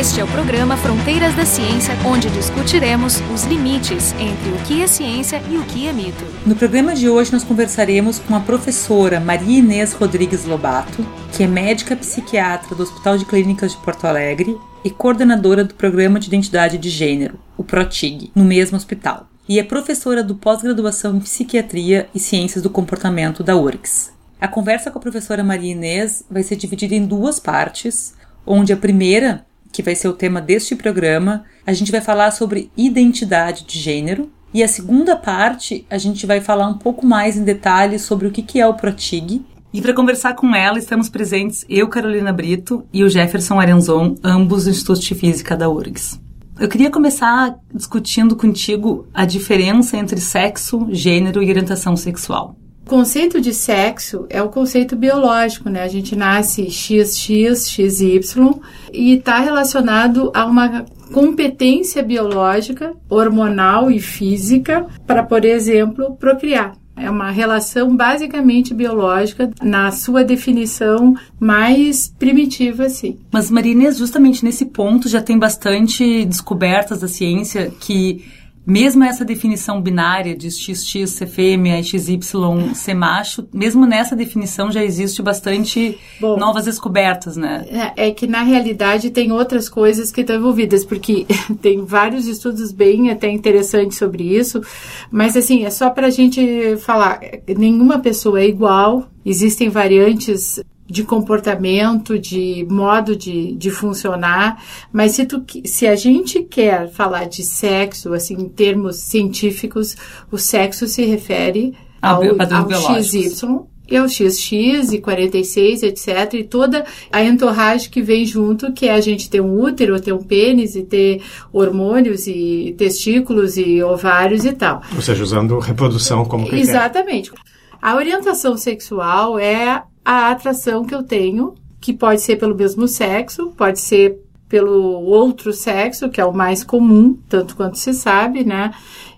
Este é o programa Fronteiras da Ciência, onde discutiremos os limites entre o que é ciência e o que é mito. No programa de hoje, nós conversaremos com a professora Maria Inês Rodrigues Lobato, que é médica psiquiatra do Hospital de Clínicas de Porto Alegre e coordenadora do Programa de Identidade de Gênero, o PROTIG, no mesmo hospital. E é professora do pós-graduação em Psiquiatria e Ciências do Comportamento da URGS. A conversa com a professora Maria Inês vai ser dividida em duas partes, onde a primeira que vai ser o tema deste programa, a gente vai falar sobre identidade de gênero. E a segunda parte, a gente vai falar um pouco mais em detalhes sobre o que é o Protig. E para conversar com ela, estamos presentes eu, Carolina Brito, e o Jefferson Arenzon, ambos do Instituto de Física da URGS. Eu queria começar discutindo contigo a diferença entre sexo, gênero e orientação sexual. Conceito de sexo é o conceito biológico, né? A gente nasce XX, XY e está relacionado a uma competência biológica, hormonal e física para, por exemplo, procriar. É uma relação basicamente biológica na sua definição mais primitiva, assim. Mas, Marinês, justamente nesse ponto já tem bastante descobertas da ciência que mesmo essa definição binária de XX ser fêmea e XY ser macho, mesmo nessa definição já existe bastante Bom, novas descobertas, né? É, é, que na realidade tem outras coisas que estão envolvidas, porque tem vários estudos bem até interessantes sobre isso, mas assim, é só para a gente falar, nenhuma pessoa é igual, existem variantes de comportamento, de modo de, de funcionar, mas se, tu, se a gente quer falar de sexo, assim, em termos científicos, o sexo se refere ao, ao XY e ao XX e 46, etc. E toda a entorragem que vem junto, que é a gente ter um útero, ter um pênis e ter hormônios e testículos e ovários e tal. Ou seja, usando reprodução como critério. Exatamente. A orientação sexual é a atração que eu tenho, que pode ser pelo mesmo sexo, pode ser pelo outro sexo, que é o mais comum, tanto quanto se sabe, né?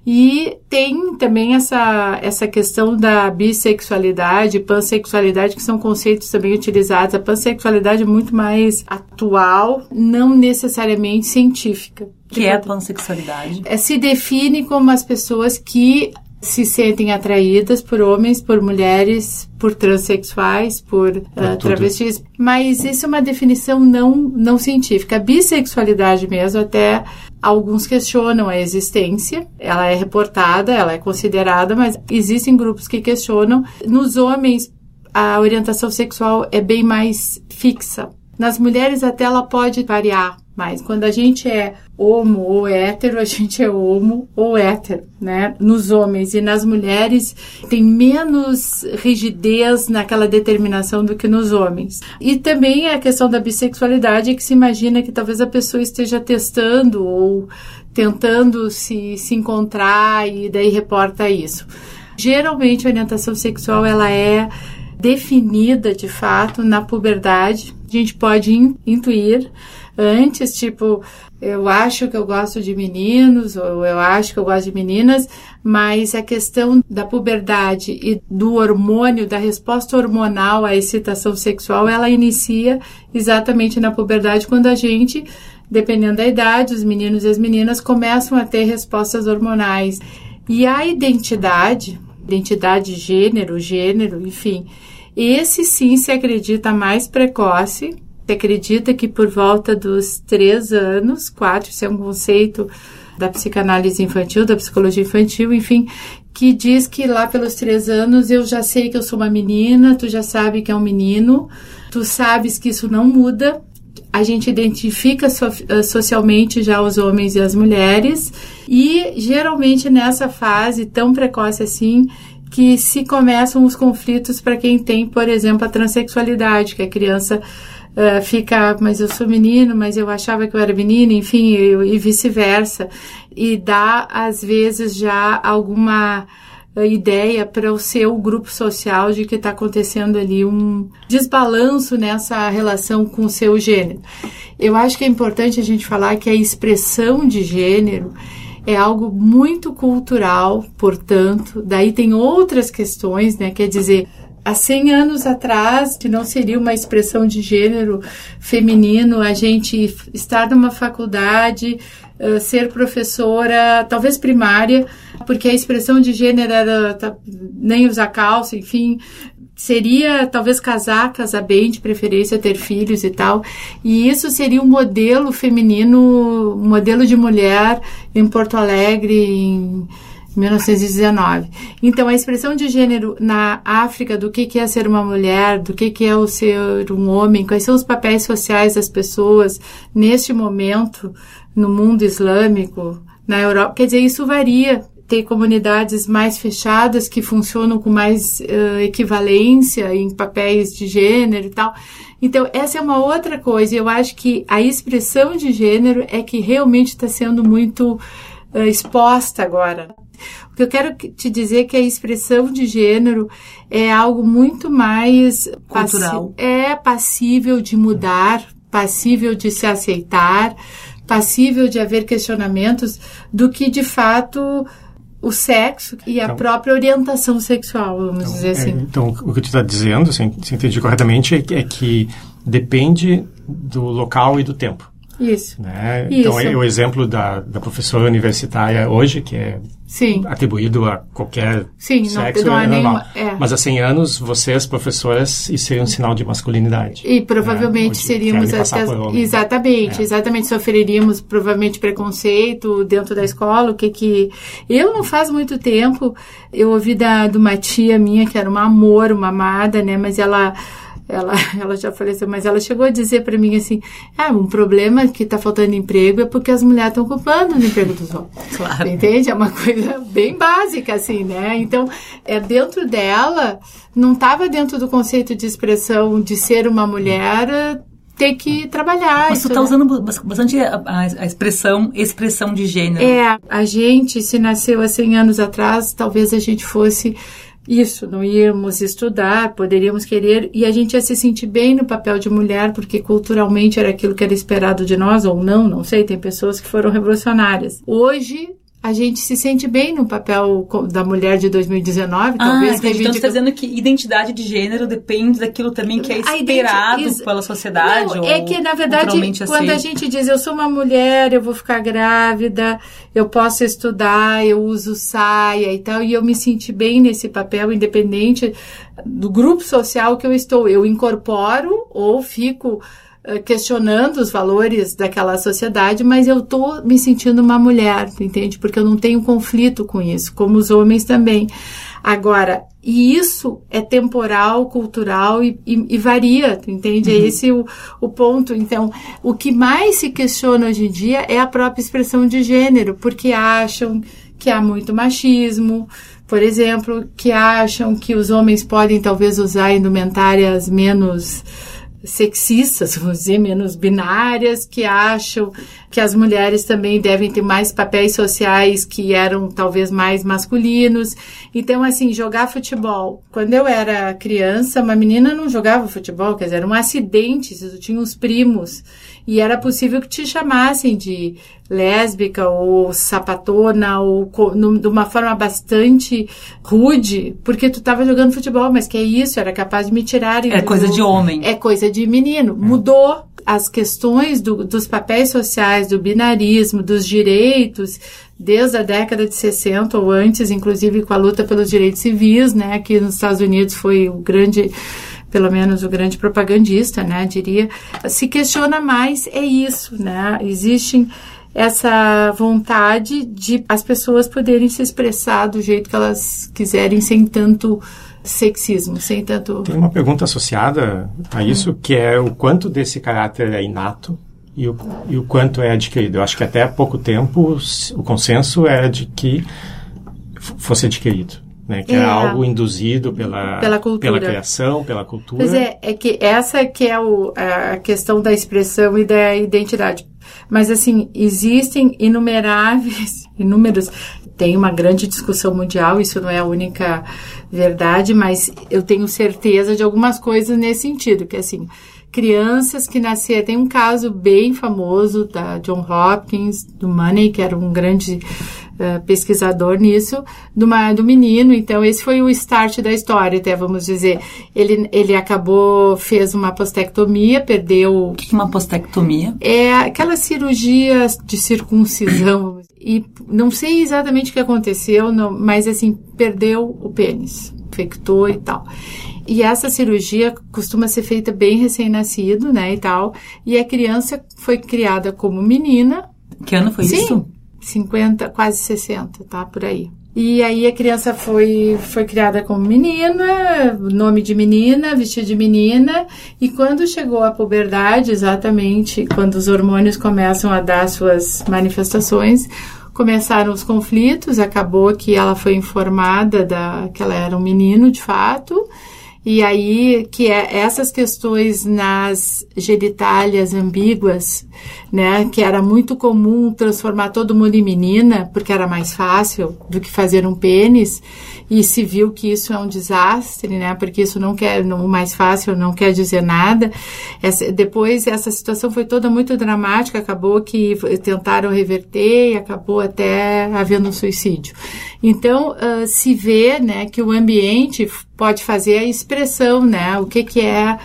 E tem também essa, essa questão da bissexualidade, pansexualidade, que são conceitos também utilizados. A pansexualidade é muito mais atual, não necessariamente científica. Que é a pansexualidade? É, se define como as pessoas que se sentem atraídas por homens, por mulheres, por transexuais, por uh, travestis, mas isso é uma definição não, não científica. A bissexualidade mesmo, até alguns questionam a existência, ela é reportada, ela é considerada, mas existem grupos que questionam. Nos homens, a orientação sexual é bem mais fixa. Nas mulheres, até ela pode variar mas quando a gente é homo ou hétero, a gente é homo ou hétero, né? Nos homens e nas mulheres tem menos rigidez naquela determinação do que nos homens. E também a questão da bissexualidade, que se imagina que talvez a pessoa esteja testando ou tentando se, se encontrar e daí reporta isso. Geralmente a orientação sexual ela é definida de fato na puberdade. A gente pode intuir antes, tipo, eu acho que eu gosto de meninos, ou eu acho que eu gosto de meninas, mas a questão da puberdade e do hormônio, da resposta hormonal à excitação sexual, ela inicia exatamente na puberdade, quando a gente, dependendo da idade, os meninos e as meninas começam a ter respostas hormonais. E a identidade, identidade de gênero, gênero, enfim, esse sim se acredita mais precoce, se acredita que por volta dos três anos, quatro, isso é um conceito da psicanálise infantil, da psicologia infantil, enfim, que diz que lá pelos três anos eu já sei que eu sou uma menina, tu já sabe que é um menino, tu sabes que isso não muda, a gente identifica so, eh, socialmente já os homens e as mulheres, e geralmente nessa fase tão precoce assim, que se começam os conflitos para quem tem, por exemplo, a transexualidade, que a criança uh, fica, mas eu sou menino, mas eu achava que eu era menina, enfim, e vice-versa. E dá, às vezes, já alguma uh, ideia para o seu grupo social de que está acontecendo ali um desbalanço nessa relação com o seu gênero. Eu acho que é importante a gente falar que a expressão de gênero é algo muito cultural, portanto, daí tem outras questões, né? Quer dizer, há 100 anos atrás, que não seria uma expressão de gênero feminino, a gente estar numa faculdade, ser professora, talvez primária, porque a expressão de gênero era tá, nem usar calça, enfim, seria talvez casar, casar bem, de preferência ter filhos e tal. E isso seria um modelo feminino, um modelo de mulher em Porto Alegre em 1919. Então, a expressão de gênero na África, do que, que é ser uma mulher, do que, que é o ser um homem, quais são os papéis sociais das pessoas neste momento no mundo islâmico, na Europa, quer dizer, isso varia. Tem comunidades mais fechadas que funcionam com mais uh, equivalência em papéis de gênero e tal. Então, essa é uma outra coisa. Eu acho que a expressão de gênero é que realmente está sendo muito uh, exposta agora. O que eu quero te dizer é que a expressão de gênero é algo muito mais cultural. é passível de mudar, passível de se aceitar, passível de haver questionamentos do que de fato o sexo e a então, própria orientação sexual, vamos então, dizer assim. É, então, o que tu está dizendo, se, se entendi corretamente, é, é que depende do local e do tempo. Isso. Né? Então, Isso. é o exemplo da, da professora universitária hoje, que é Sim. atribuído a qualquer Sim, sexo, não, não é, normal. Nenhuma, é. Mas há 100 anos, vocês, professoras, isso seria um sinal de masculinidade. E provavelmente né? seríamos... As, as, exatamente, é. exatamente. Sofreríamos provavelmente preconceito dentro da escola, o que que... Eu não faz muito tempo, eu ouvi da, de uma tia minha, que era uma amor, uma amada, né? Mas ela ela, ela já faleceu, mas ela chegou a dizer para mim assim: ah, um problema que está faltando emprego é porque as mulheres estão ocupando o emprego dos homens. Claro. Entende? É uma coisa bem básica, assim, né? Então, é dentro dela, não estava dentro do conceito de expressão de ser uma mulher ter que trabalhar. Mas tu está né? usando bastante a, a, a, expressão expressão de gênero. É, a gente, se nasceu há 100 anos atrás, talvez a gente fosse isso, não íamos estudar, poderíamos querer, e a gente ia se sentir bem no papel de mulher, porque culturalmente era aquilo que era esperado de nós, ou não, não sei, tem pessoas que foram revolucionárias. Hoje, a gente se sente bem no papel da mulher de 2019, ah, talvez. Então você está dizendo que identidade de gênero depende daquilo também que é esperado pela sociedade? Não, é que, na verdade, quando a gente diz eu sou uma mulher, eu vou ficar grávida, eu posso estudar, eu uso saia e tal, e eu me senti bem nesse papel, independente do grupo social que eu estou. Eu incorporo ou fico questionando os valores daquela sociedade, mas eu tô me sentindo uma mulher, entende? Porque eu não tenho conflito com isso, como os homens também. Agora, e isso é temporal, cultural e, e, e varia, entende? É uhum. É esse o, o ponto. Então, o que mais se questiona hoje em dia é a própria expressão de gênero, porque acham que há muito machismo, por exemplo, que acham que os homens podem talvez usar indumentárias menos sexistas, vamos dizer, menos binárias, que acham que as mulheres também devem ter mais papéis sociais que eram talvez mais masculinos. Então, assim, jogar futebol. Quando eu era criança, uma menina não jogava futebol, quer dizer, era um acidente, eu tinha uns primos e era possível que te chamassem de lésbica ou sapatona ou no, de uma forma bastante rude, porque tu estava jogando futebol, mas que é isso, era capaz de me tirarem. É coisa de homem. É coisa de menino. Mudou as questões do, dos papéis sociais, do binarismo, dos direitos, desde a década de 60 ou antes, inclusive com a luta pelos direitos civis, né? Aqui nos Estados Unidos foi o grande pelo menos o grande propagandista, né, diria, se questiona mais é isso, né? Existem essa vontade de as pessoas poderem se expressar do jeito que elas quiserem sem tanto sexismo, sem tanto Tem uma pergunta associada a isso que é o quanto desse caráter é inato e o, e o quanto é adquirido. Eu acho que até há pouco tempo o consenso era de que fosse adquirido né? Que é, é algo induzido pela, pela, cultura. pela criação, pela cultura. Pois é, é que essa que é o, a questão da expressão e da identidade. Mas, assim, existem inumeráveis, inúmeros, tem uma grande discussão mundial, isso não é a única verdade, mas eu tenho certeza de algumas coisas nesse sentido, que assim, crianças que nasceram, tem um caso bem famoso da John Hopkins, do Money, que era um grande uh, pesquisador nisso, do, uma, do menino. Então, esse foi o start da história, até vamos dizer. Ele, ele acabou, fez uma postectomia, perdeu. O que é uma postectomia? É aquela cirurgia de circuncisão. E não sei exatamente o que aconteceu, não, mas assim, perdeu o pênis, infectou e tal. E essa cirurgia costuma ser feita bem recém-nascido, né, e tal. E a criança foi criada como menina. Que ano foi Sim, isso? 50, quase 60, tá? Por aí. E aí a criança foi, foi criada como menina, nome de menina, vestido de menina, e quando chegou à puberdade, exatamente quando os hormônios começam a dar suas manifestações, começaram os conflitos, acabou que ela foi informada da, que ela era um menino de fato, e aí, que é essas questões nas genitálias ambíguas, né, que era muito comum transformar todo mundo em menina, porque era mais fácil do que fazer um pênis, e se viu que isso é um desastre, né, porque isso não quer, o mais fácil não quer dizer nada. Essa, depois, essa situação foi toda muito dramática, acabou que tentaram reverter e acabou até havendo um suicídio. Então, uh, se vê, né, que o ambiente pode fazer a expressão, né, o que que é,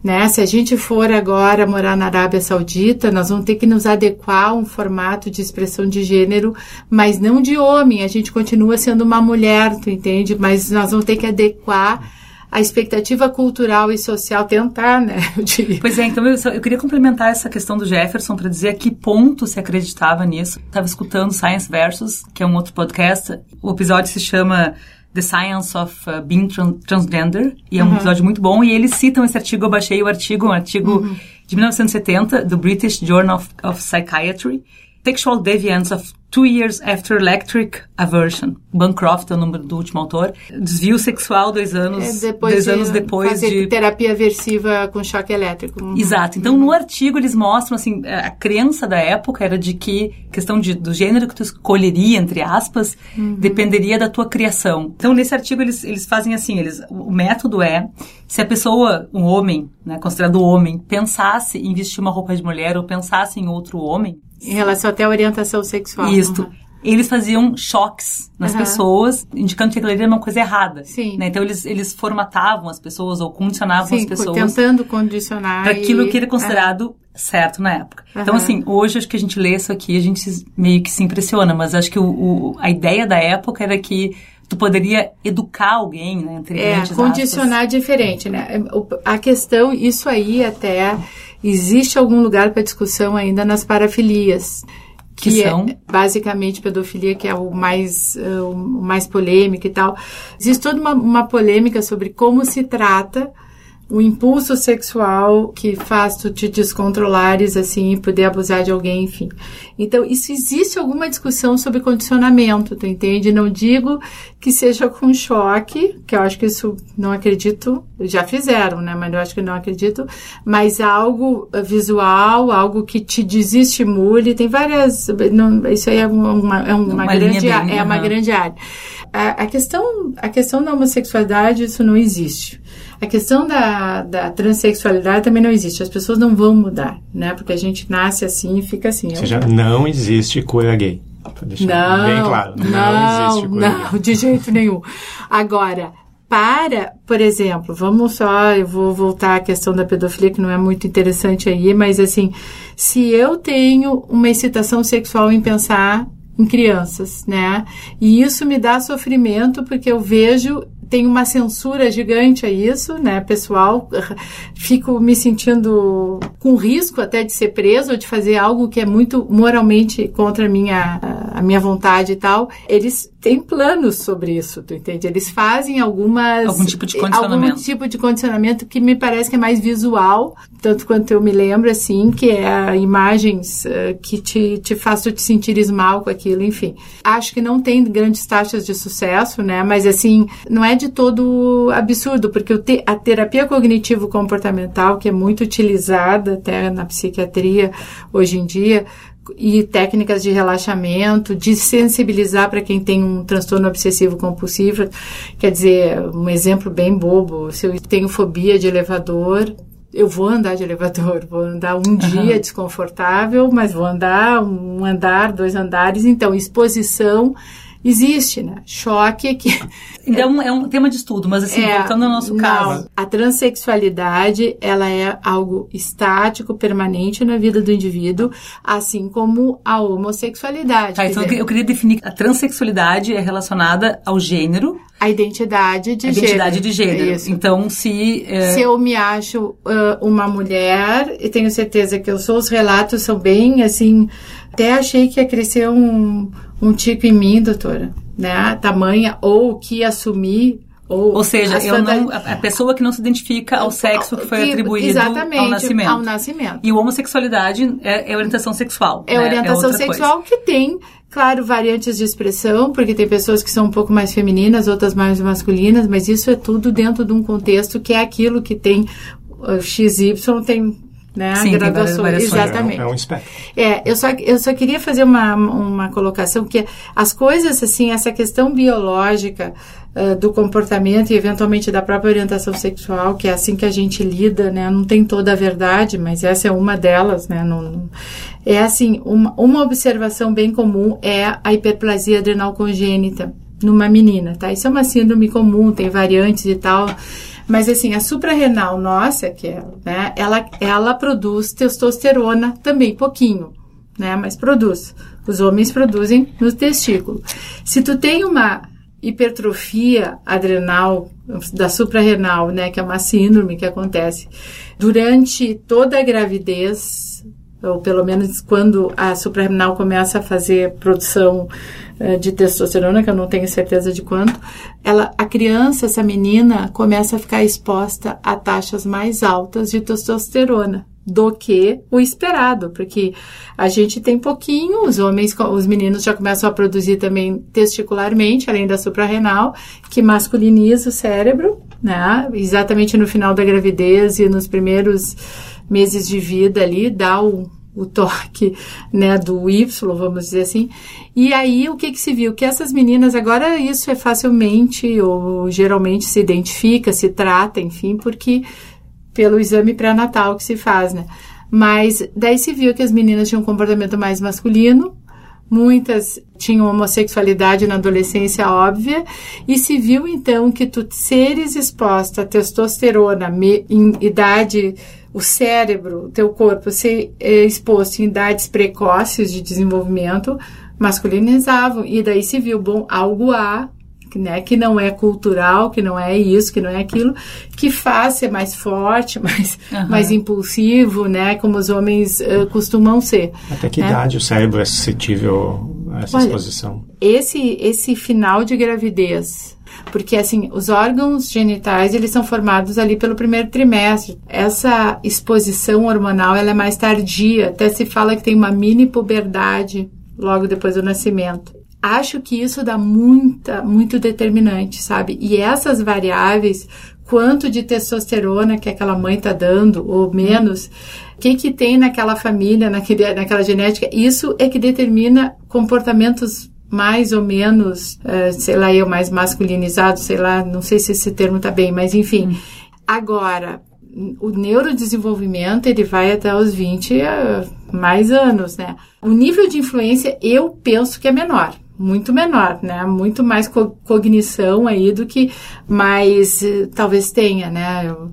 né, se a gente for agora morar na Arábia Saudita, nós vamos ter que nos adequar a um formato de expressão de gênero, mas não de homem, a gente continua sendo uma mulher, tu entende? Mas nós vamos ter que adequar a expectativa cultural e social tentar, né? Pois é, então eu, eu queria complementar essa questão do Jefferson para dizer a que ponto se acreditava nisso. Estava escutando Science Versus, que é um outro podcast. O episódio se chama The Science of uh, Being Tran Transgender, e é um uhum. episódio muito bom, e eles citam esse artigo, eu baixei o artigo, um artigo uhum. de 1970, do British Journal of, of Psychiatry, Sexual Deviance of Two Years After Electric Aversion. Bancroft é o número do último autor. Desvio sexual dois anos, é dois de anos depois de terapia aversiva com choque elétrico. Uhum. Exato. Então, no artigo eles mostram assim a crença da época era de que questão de, do gênero que tu escolheria entre aspas uhum. dependeria da tua criação. Então, nesse artigo eles, eles fazem assim, eles o método é se a pessoa, um homem, né, considerado homem, pensasse em vestir uma roupa de mulher ou pensasse em outro homem, em relação até à orientação sexual. Isto. Uhum. Eles faziam choques nas uhum. pessoas, indicando que aquilo era uma coisa errada. Sim. Né? Então, eles, eles formatavam as pessoas ou condicionavam Sim, as pessoas. tentando condicionar. Para aquilo que era considerado uhum. certo na época. Então, assim, hoje acho que a gente lê isso aqui, a gente meio que se impressiona, mas acho que o, o a ideia da época era que tu poderia educar alguém, né? Entre é, condicionar aspas. diferente, né? A questão, isso aí até existe algum lugar para discussão ainda nas parafilias. Que, que são? É, basicamente, pedofilia, que é o mais, uh, o mais polêmico e tal. Existe toda uma, uma polêmica sobre como se trata o impulso sexual que faz tu te descontrolares assim, poder abusar de alguém, enfim. Então, isso existe alguma discussão sobre condicionamento, tu entende? Não digo que seja com choque, que eu acho que isso não acredito, já fizeram, né? Mas eu acho que não acredito, mas algo visual, algo que te desestimule, tem várias, não, isso aí é uma, é uma, uma grande, bem, é uma grande área. A, a questão, a questão da homossexualidade, isso não existe. A questão da, da transexualidade também não existe. As pessoas não vão mudar, né? Porque a gente nasce assim e fica assim. Ou seja, não existe cura gay. Não, bem claro. Não, não existe cura não, gay. de jeito nenhum. Agora, para, por exemplo, vamos só, eu vou voltar à questão da pedofilia, que não é muito interessante aí, mas assim, se eu tenho uma excitação sexual em pensar em crianças, né? E isso me dá sofrimento porque eu vejo tem uma censura gigante a isso, né, pessoal? Fico me sentindo com risco até de ser preso ou de fazer algo que é muito moralmente contra a minha, a minha vontade e tal. Eles têm planos sobre isso, tu entende? Eles fazem algumas... Algum tipo de condicionamento. Algum tipo de condicionamento que me parece que é mais visual, tanto quanto eu me lembro, assim, que é imagens uh, que te, te faz te sentires mal com aquilo, enfim. Acho que não tem grandes taxas de sucesso, né? Mas, assim, não é de todo absurdo, porque te, a terapia cognitivo-comportamental, que é muito utilizada até na psiquiatria hoje em dia, e técnicas de relaxamento, de sensibilizar para quem tem um transtorno obsessivo compulsivo. Quer dizer, um exemplo bem bobo, se eu tenho fobia de elevador, eu vou andar de elevador, vou andar um dia desconfortável, mas vou andar um andar, dois andares. Então, exposição existe, né? Choque é que. Então é um tema de estudo, mas assim, é, voltando ao nosso caso. Não, a transexualidade, ela é algo estático, permanente na vida do indivíduo, assim como a homossexualidade. Tá, então dizer, eu queria definir que a transexualidade é relacionada ao gênero. A identidade de a gênero. Identidade de gênero. Isso. Então, se. É... Se eu me acho uh, uma mulher, e tenho certeza que eu sou, os relatos são bem assim. Até achei que ia crescer um um tico em mim, doutora, né? Tamanha, ou que assumir ou, ou seja, eu não, a pessoa que não se identifica ao sexo que foi atribuído ao nascimento. ao nascimento. E homossexualidade é, é orientação sexual. É né? orientação é sexual coisa. que tem, claro, variantes de expressão, porque tem pessoas que são um pouco mais femininas, outras mais masculinas, mas isso é tudo dentro de um contexto que é aquilo que tem XY tem né? Sim, graduações. Exatamente. É um, é um espectro. É, eu só, eu só queria fazer uma, uma colocação que as coisas, assim, essa questão biológica uh, do comportamento e eventualmente da própria orientação sexual, que é assim que a gente lida, né? Não tem toda a verdade, mas essa é uma delas, né? Não, não, é assim, uma, uma observação bem comum é a hiperplasia adrenal congênita numa menina, tá? Isso é uma síndrome comum, tem variantes e tal. Mas assim, a suprarrenal nossa, que é, né, ela, ela produz testosterona também, pouquinho, né, mas produz. Os homens produzem no testículo. Se tu tem uma hipertrofia adrenal da suprarrenal, né, que é uma síndrome que acontece durante toda a gravidez, ou pelo menos quando a suprarrenal começa a fazer produção de testosterona, que eu não tenho certeza de quanto, ela, a criança, essa menina, começa a ficar exposta a taxas mais altas de testosterona do que o esperado, porque a gente tem pouquinho, os homens, os meninos já começam a produzir também testicularmente, além da suprarrenal, que masculiniza o cérebro, né? Exatamente no final da gravidez e nos primeiros meses de vida ali, dá o, o toque, né, do Y, vamos dizer assim. E aí, o que que se viu? Que essas meninas, agora isso é facilmente ou geralmente se identifica, se trata, enfim, porque pelo exame pré-natal que se faz, né? Mas daí se viu que as meninas tinham um comportamento mais masculino, muitas tinham homossexualidade na adolescência óbvia, e se viu então que tu seres exposta a testosterona em idade o cérebro, o teu corpo ser é, exposto em idades precoces de desenvolvimento, masculinizavam. E daí se viu, bom, algo há, né, que não é cultural, que não é isso, que não é aquilo, que faz ser mais forte, mais, uhum. mais impulsivo, né, como os homens uh, costumam ser. Até que né? idade o cérebro é suscetível essa Olha, exposição? Esse, esse final de gravidez, porque assim, os órgãos genitais, eles são formados ali pelo primeiro trimestre. Essa exposição hormonal, ela é mais tardia, até se fala que tem uma mini puberdade logo depois do nascimento. Acho que isso dá muita, muito determinante, sabe? E essas variáveis, quanto de testosterona que aquela mãe tá dando, ou menos, o que que tem naquela família, naquele, naquela genética, isso é que determina comportamentos mais ou menos, uh, sei lá, eu mais masculinizado, sei lá, não sei se esse termo tá bem, mas enfim. Hum. Agora, o neurodesenvolvimento, ele vai até os 20 uh, eh, mais anos, né? O nível de influência, eu penso que é menor muito menor, né? Muito mais co cognição aí do que mais uh, talvez tenha, né? Eu,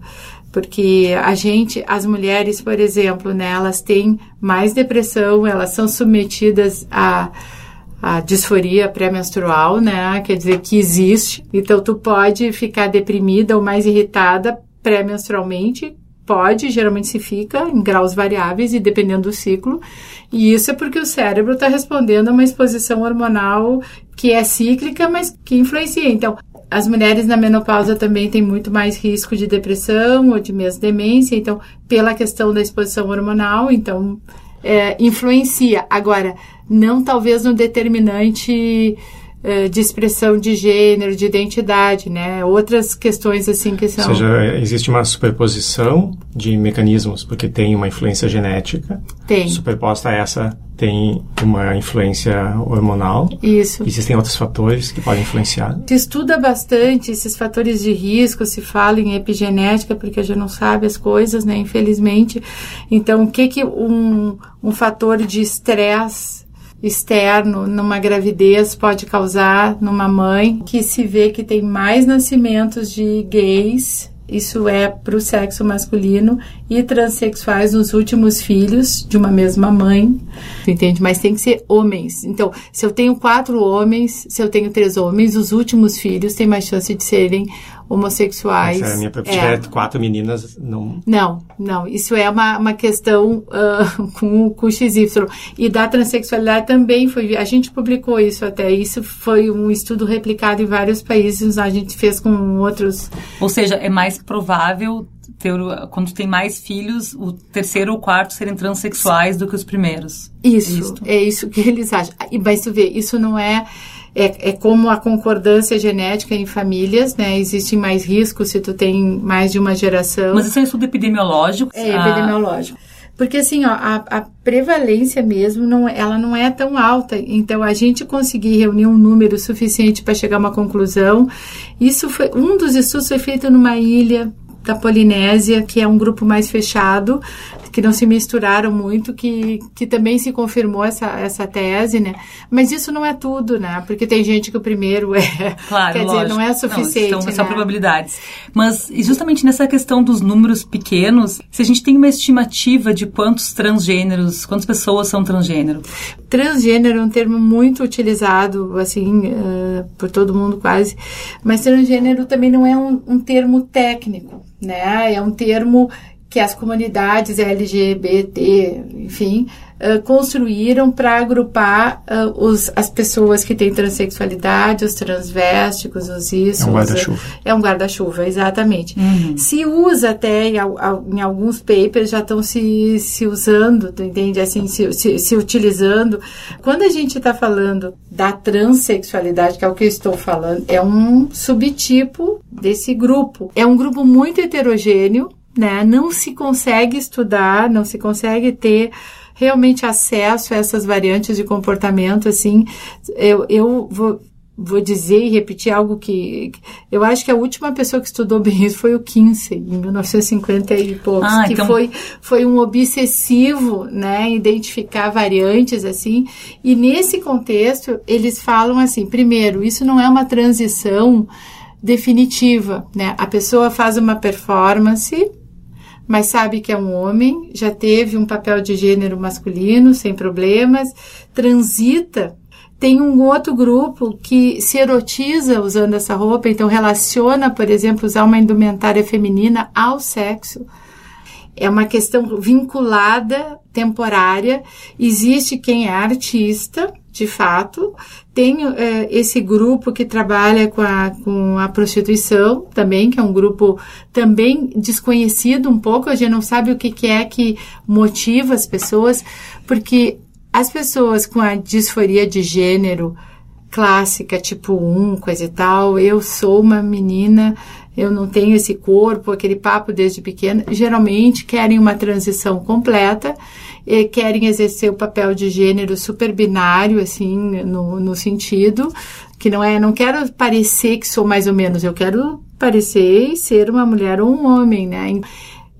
porque a gente, as mulheres, por exemplo, né, elas têm mais depressão, elas são submetidas a a disforia pré-menstrual, né? Quer dizer que existe. Então tu pode ficar deprimida ou mais irritada pré-menstrualmente, pode, geralmente se fica em graus variáveis e dependendo do ciclo. E isso é porque o cérebro está respondendo a uma exposição hormonal que é cíclica, mas que influencia. Então, as mulheres na menopausa também têm muito mais risco de depressão ou de mesmo demência, então, pela questão da exposição hormonal, então, é, influencia. Agora, não talvez no determinante eh, de expressão de gênero, de identidade, né? Outras questões assim que são. Ou seja, existe uma superposição de mecanismos, porque tem uma influência genética. Tem. Superposta a essa tem uma influência hormonal. Isso. Existem outros fatores que podem influenciar. Se estuda bastante esses fatores de risco, se fala em epigenética, porque a gente não sabe as coisas, né? Infelizmente. Então, o que que um, um fator de estresse externo numa gravidez pode causar numa mãe que se vê que tem mais nascimentos de gays isso é para o sexo masculino e transexuais nos últimos filhos de uma mesma mãe, entende? Mas tem que ser homens. Então, se eu tenho quatro homens, se eu tenho três homens, os últimos filhos têm mais chance de serem homossexuais. Essa é a minha é. quatro meninas, não. Não, não. Isso é uma, uma questão uh, com, com o XY. E da transexualidade também foi. A gente publicou isso até. Isso foi um estudo replicado em vários países. A gente fez com outros. Ou seja, é mais provável ter, quando tem mais filhos, o terceiro ou quarto serem transexuais do que os primeiros. Isso, é, é isso que eles acham. Mas tu vê, isso não é é, é como a concordância genética em famílias, né? Existem mais riscos se tu tem mais de uma geração. Mas isso é um estudo epidemiológico? É, ah. epidemiológico. Porque assim, ó, a, a, prevalência mesmo, não, ela não é tão alta. Então, a gente conseguir reunir um número suficiente para chegar a uma conclusão. Isso foi um dos estudos foi feito numa ilha da Polinésia, que é um grupo mais fechado, que não se misturaram muito, que, que também se confirmou essa, essa tese, né? Mas isso não é tudo, né? Porque tem gente que o primeiro é. Claro, quer lógico. dizer, não é suficiente. Não, né? são probabilidades. Mas justamente nessa questão dos números pequenos, se a gente tem uma estimativa de quantos transgêneros, quantas pessoas são transgênero? Transgênero é um termo muito utilizado, assim, uh, por todo mundo quase. Mas transgênero também não é um, um termo técnico, né? É um termo que as comunidades LGBT, enfim, uh, construíram para agrupar uh, os, as pessoas que têm transexualidade, os transvésticos, os isso. É um guarda-chuva. É um guarda-chuva, exatamente. Uhum. Se usa até em, em, alguns papers já estão se, se usando, entende? Assim, se, se, se utilizando. Quando a gente está falando da transexualidade, que é o que eu estou falando, é um subtipo desse grupo. É um grupo muito heterogêneo, né? Não se consegue estudar, não se consegue ter realmente acesso a essas variantes de comportamento, assim, eu, eu vou, vou dizer e repetir algo que eu acho que a última pessoa que estudou bem isso foi o Kinsey, em 1950 e poucos, ah, que então... foi, foi um obsessivo, né, identificar variantes, assim, e nesse contexto eles falam assim, primeiro, isso não é uma transição definitiva, né, a pessoa faz uma performance mas sabe que é um homem, já teve um papel de gênero masculino sem problemas, transita. Tem um outro grupo que se erotiza usando essa roupa, então relaciona, por exemplo, usar uma indumentária feminina ao sexo. É uma questão vinculada, temporária. Existe quem é artista, de fato. Tem é, esse grupo que trabalha com a, com a prostituição também, que é um grupo também desconhecido um pouco, a gente não sabe o que, que é que motiva as pessoas, porque as pessoas com a disforia de gênero clássica, tipo 1, coisa e tal, eu sou uma menina, eu não tenho esse corpo, aquele papo desde pequena, geralmente querem uma transição completa e querem exercer o papel de gênero super binário, assim, no, no sentido que não é, não quero parecer que sou mais ou menos, eu quero parecer e ser uma mulher ou um homem, né?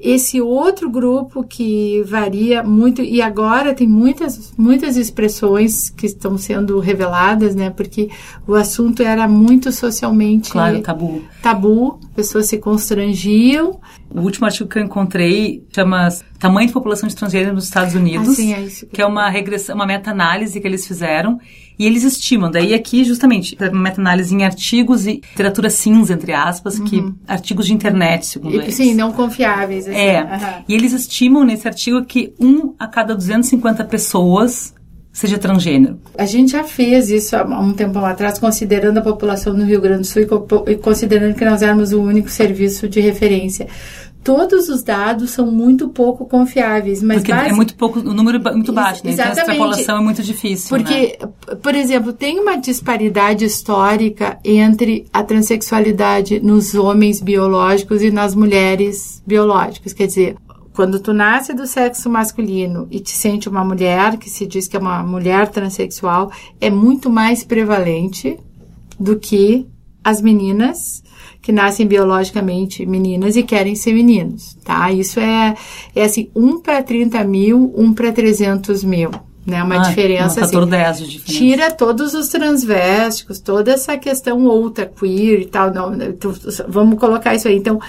Esse outro grupo que varia muito e agora tem muitas muitas expressões que estão sendo reveladas, né? Porque o assunto era muito socialmente claro tabu. Tabu, pessoas se constrangiam. O último artigo que eu encontrei chama Tamanho de população de transgênero nos Estados Unidos, ah, sim, é isso que, é uma regressão, uma meta-análise que eles fizeram e eles estimam, daí aqui justamente, uma meta-análise em artigos e literatura cinza, entre aspas, uhum. que artigos de internet, segundo e, eles. Sim, não confiáveis. Assim. É, uhum. e eles estimam nesse artigo que um a cada 250 pessoas seja transgênero. A gente já fez isso há um tempo atrás, considerando a população no Rio Grande do Sul e considerando que nós éramos o único serviço de referência. Todos os dados são muito pouco confiáveis. Mas porque base... é muito pouco, o número é muito baixo, né? Exatamente. Então a extrapolação é muito difícil. Porque, né? por exemplo, tem uma disparidade histórica entre a transexualidade nos homens biológicos e nas mulheres biológicas. Quer dizer, quando tu nasce do sexo masculino e te sente uma mulher, que se diz que é uma mulher transexual, é muito mais prevalente do que as meninas que nascem biologicamente meninas e querem ser meninos, tá? Isso é, é assim, 1 para 30 mil, 1 para 300 mil. Né, uma ah, diferença um fator assim, 10 de diferença. tira todos os transvésticos, toda essa questão outra queer e tal, não, vamos colocar isso aí. Então,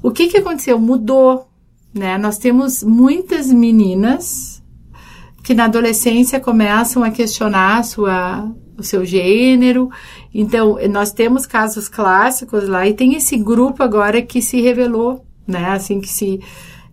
o que que aconteceu? Mudou, né? Nós temos muitas meninas que na adolescência começam a questionar a sua o seu gênero. Então, nós temos casos clássicos lá e tem esse grupo agora que se revelou, né? Assim que se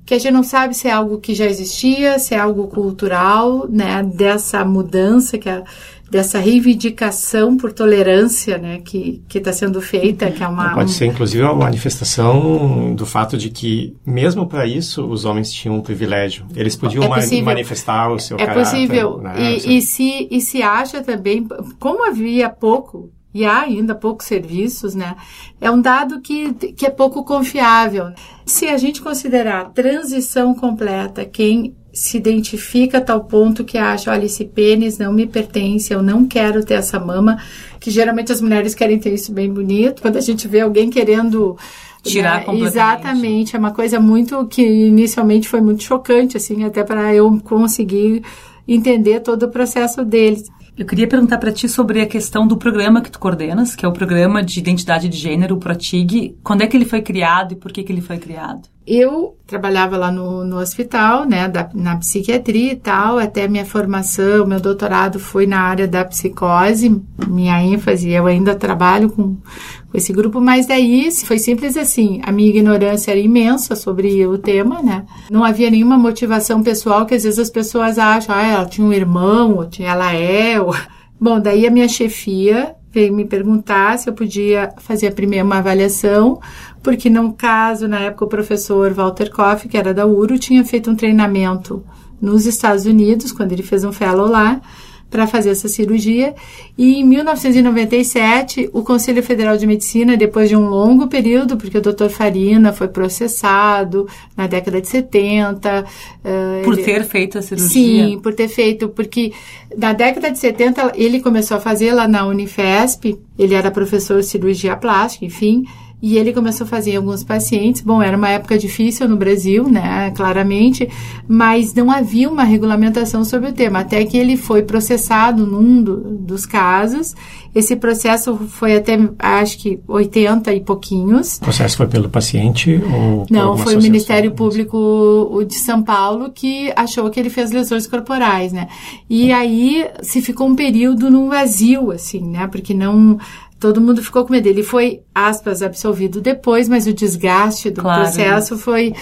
que a gente não sabe se é algo que já existia, se é algo cultural, né? Dessa mudança que a dessa reivindicação por tolerância, né, que que está sendo feita, que é uma pode ser inclusive uma manifestação do fato de que mesmo para isso os homens tinham um privilégio, eles podiam é manifestar o seu é caráter. É possível né? e, e se e se acha também, como havia pouco e há ainda poucos serviços, né? É um dado que, que é pouco confiável. Se a gente considerar transição completa, quem se identifica a tal ponto que acha, olha, esse pênis não me pertence, eu não quero ter essa mama, que geralmente as mulheres querem ter isso bem bonito. Quando a gente vê alguém querendo tirar né, completamente. Exatamente, é uma coisa muito que inicialmente foi muito chocante assim, até para eu conseguir entender todo o processo deles. Eu queria perguntar para ti sobre a questão do programa que tu coordenas, que é o programa de identidade de gênero, o ProTIG. Quando é que ele foi criado e por que, que ele foi criado? Eu trabalhava lá no, no hospital, né, da, na psiquiatria e tal, até minha formação, meu doutorado foi na área da psicose, minha ênfase, eu ainda trabalho com, com esse grupo, mas daí foi simples assim, a minha ignorância era imensa sobre o tema, né, não havia nenhuma motivação pessoal que às vezes as pessoas acham, ah, ela tinha um irmão, ou tinha, ela é, ou... Bom, daí a minha chefia veio me perguntar se eu podia fazer a primeira uma avaliação porque no caso, na época, o professor Walter Koff, que era da URO, tinha feito um treinamento nos Estados Unidos, quando ele fez um fellow lá, para fazer essa cirurgia. E em 1997, o Conselho Federal de Medicina, depois de um longo período, porque o Dr. Farina foi processado na década de 70. Uh, por ele, ter feito a cirurgia? Sim, por ter feito, porque na década de 70 ele começou a fazer lá na Unifesp, ele era professor de cirurgia plástica, enfim. E ele começou a fazer alguns pacientes. Bom, era uma época difícil no Brasil, né? Claramente, mas não havia uma regulamentação sobre o tema. Até que ele foi processado num do, dos casos. Esse processo foi até, acho que, 80 e pouquinhos. O processo foi pelo paciente ou Não, foi o Ministério Público de São Paulo que achou que ele fez lesões corporais, né? E aí se ficou um período num vazio, assim, né? Porque não todo mundo ficou com medo. Ele foi, aspas, absolvido depois, mas o desgaste do claro, processo foi.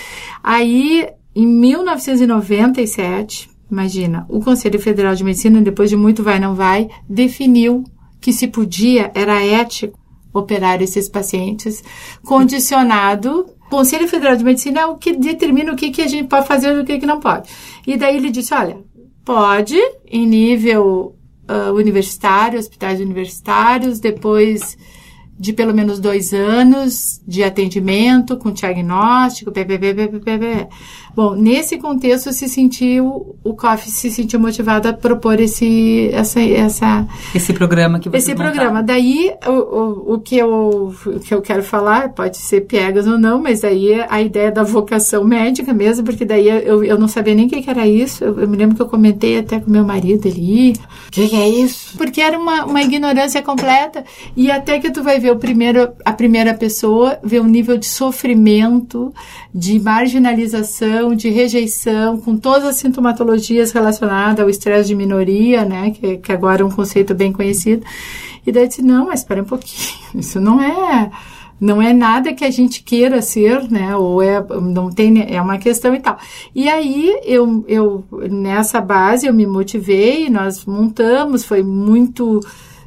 Aí, em 1997, imagina, o Conselho Federal de Medicina, depois de muito vai não vai, definiu que se podia, era ético operar esses pacientes, condicionado. O Conselho Federal de Medicina é o que determina o que, que a gente pode fazer e o que, que não pode. E daí ele disse: olha, pode, em nível uh, universitário, hospitais universitários, depois de pelo menos dois anos de atendimento com diagnóstico, ppp, Bom, nesse contexto se sentiu, o COF se sentiu motivado a propor esse, essa, essa esse programa que você Esse montaram. programa. Daí, o, o, o, que eu, o que eu quero falar, pode ser piegas ou não, mas aí é a ideia da vocação médica mesmo, porque daí eu, eu não sabia nem o que, que era isso. Eu, eu, me lembro que eu comentei até com meu marido ali, o que, que é isso? Porque era uma, uma ignorância completa. E até que tu vai ver o primeiro, a primeira pessoa, ver o nível de sofrimento, de marginalização, de rejeição, com todas as sintomatologias relacionadas ao estresse de minoria, né, que, que agora é um conceito bem conhecido. E daí disse, não, mas espera um pouquinho, isso não é não é nada que a gente queira ser, né? Ou é não tem é uma questão e tal. E aí eu, eu nessa base eu me motivei, nós montamos, foi muito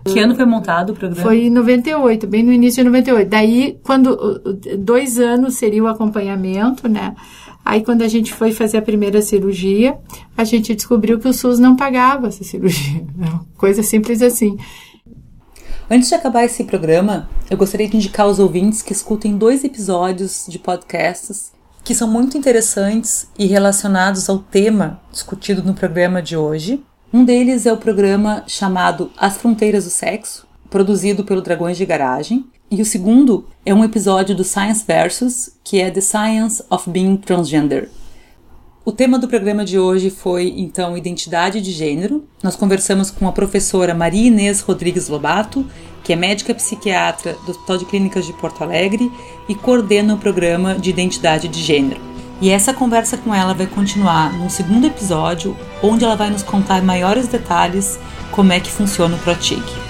Que ano foi montado o programa? Foi em 98, bem no início de 98. Daí, quando dois anos seria o acompanhamento, né? Aí, quando a gente foi fazer a primeira cirurgia, a gente descobriu que o SUS não pagava essa cirurgia. Coisa simples assim. Antes de acabar esse programa, eu gostaria de indicar aos ouvintes que escutem dois episódios de podcasts que são muito interessantes e relacionados ao tema discutido no programa de hoje. Um deles é o programa chamado As Fronteiras do Sexo, produzido pelo Dragões de Garagem, e o segundo é um episódio do Science Versus, que é The Science of Being Transgender. O tema do programa de hoje foi, então, identidade de gênero. Nós conversamos com a professora Maria Inês Rodrigues Lobato, que é médica psiquiatra do Hospital de Clínicas de Porto Alegre e coordena o programa de identidade de gênero. E essa conversa com ela vai continuar num segundo episódio, onde ela vai nos contar maiores detalhes como é que funciona o ProTIG.